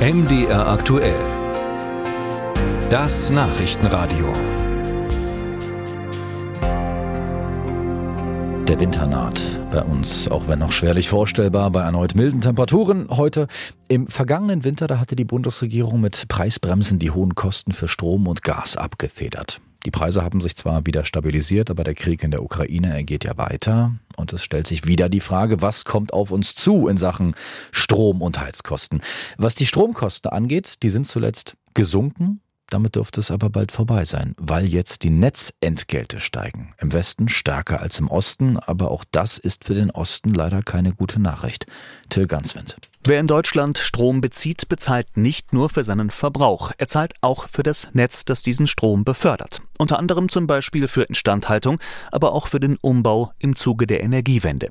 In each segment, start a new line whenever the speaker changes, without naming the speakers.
MDR aktuell. Das Nachrichtenradio.
Der Winter naht bei uns, auch wenn noch schwerlich vorstellbar, bei erneut milden Temperaturen. Heute im vergangenen Winter, da hatte die Bundesregierung mit Preisbremsen die hohen Kosten für Strom und Gas abgefedert. Die Preise haben sich zwar wieder stabilisiert, aber der Krieg in der Ukraine er geht ja weiter. Und es stellt sich wieder die Frage, was kommt auf uns zu in Sachen Strom- und Heizkosten. Was die Stromkosten angeht, die sind zuletzt gesunken. Damit dürfte es aber bald vorbei sein, weil jetzt die Netzentgelte steigen. Im Westen stärker als im Osten, aber auch das ist für den Osten leider keine gute Nachricht. Till Ganswind.
Wer in Deutschland Strom bezieht, bezahlt nicht nur für seinen Verbrauch, er zahlt auch für das Netz, das diesen Strom befördert. Unter anderem zum Beispiel für Instandhaltung, aber auch für den Umbau im Zuge der Energiewende.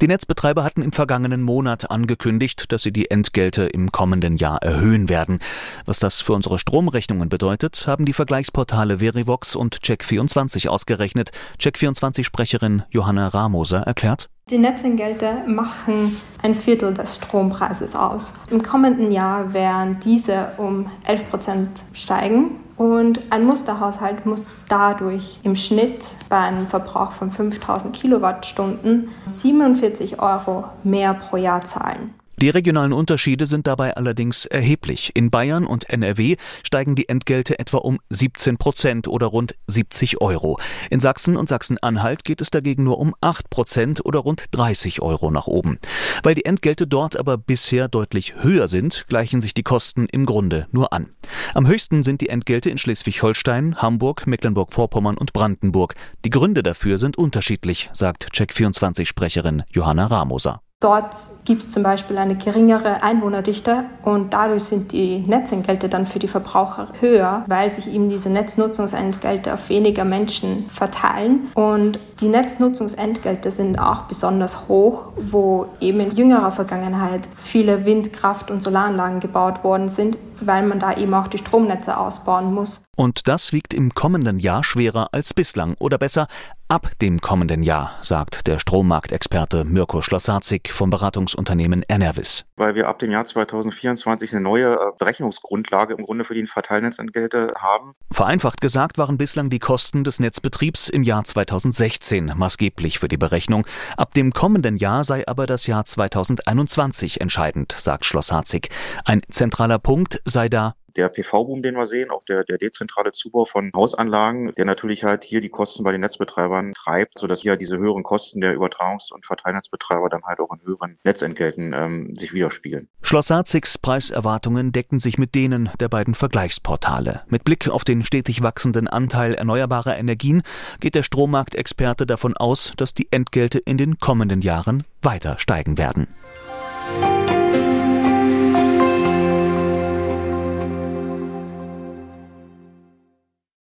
Die Netzbetreiber hatten im vergangenen Monat angekündigt, dass sie die Entgelte im kommenden Jahr erhöhen werden. Was das für unsere Stromrechnungen bedeutet, haben die Vergleichsportale Verivox und Check24 ausgerechnet. Check24-Sprecherin Johanna Ramoser erklärt.
Die Netzentgelte machen ein Viertel des Strompreises aus. Im kommenden Jahr werden diese um 11 Prozent steigen und ein Musterhaushalt muss dadurch im Schnitt bei einem Verbrauch von 5000 Kilowattstunden 47 Euro mehr pro Jahr zahlen.
Die regionalen Unterschiede sind dabei allerdings erheblich. In Bayern und NRW steigen die Entgelte etwa um 17 Prozent oder rund 70 Euro. In Sachsen und Sachsen-Anhalt geht es dagegen nur um 8 Prozent oder rund 30 Euro nach oben. Weil die Entgelte dort aber bisher deutlich höher sind, gleichen sich die Kosten im Grunde nur an. Am höchsten sind die Entgelte in Schleswig-Holstein, Hamburg, Mecklenburg-Vorpommern und Brandenburg. Die Gründe dafür sind unterschiedlich, sagt Check24-Sprecherin Johanna Ramoser.
Dort gibt es zum Beispiel eine geringere Einwohnerdichte und dadurch sind die Netzentgelte dann für die Verbraucher höher, weil sich eben diese Netznutzungsentgelte auf weniger Menschen verteilen. Und die Netznutzungsentgelte sind auch besonders hoch, wo eben in jüngerer Vergangenheit viele Windkraft- und Solaranlagen gebaut worden sind, weil man da eben auch die Stromnetze ausbauen muss.
Und das wiegt im kommenden Jahr schwerer als bislang. Oder besser, ab dem kommenden Jahr, sagt der Strommarktexperte Mirko Schlossarzik vom Beratungsunternehmen Enervis.
Weil wir ab dem Jahr 2024 eine neue äh, Berechnungsgrundlage im Grunde für die Verteilnetzentgelte haben.
Vereinfacht gesagt waren bislang die Kosten des Netzbetriebs im Jahr 2016 maßgeblich für die Berechnung. Ab dem kommenden Jahr sei aber das Jahr 2021 entscheidend, sagt Schlossarzik. Ein zentraler Punkt sei da
der PV-Boom, den wir sehen, auch der, der dezentrale Zubau von Hausanlagen, der natürlich halt hier die Kosten bei den Netzbetreibern treibt, sodass hier diese höheren Kosten der Übertragungs- und Verteilnetzbetreiber dann halt auch in höheren Netzentgelten ähm, sich widerspiegeln.
Schloss Sarzigs Preiserwartungen decken sich mit denen der beiden Vergleichsportale. Mit Blick auf den stetig wachsenden Anteil erneuerbarer Energien geht der Strommarktexperte davon aus, dass die Entgelte in den kommenden Jahren weiter steigen werden.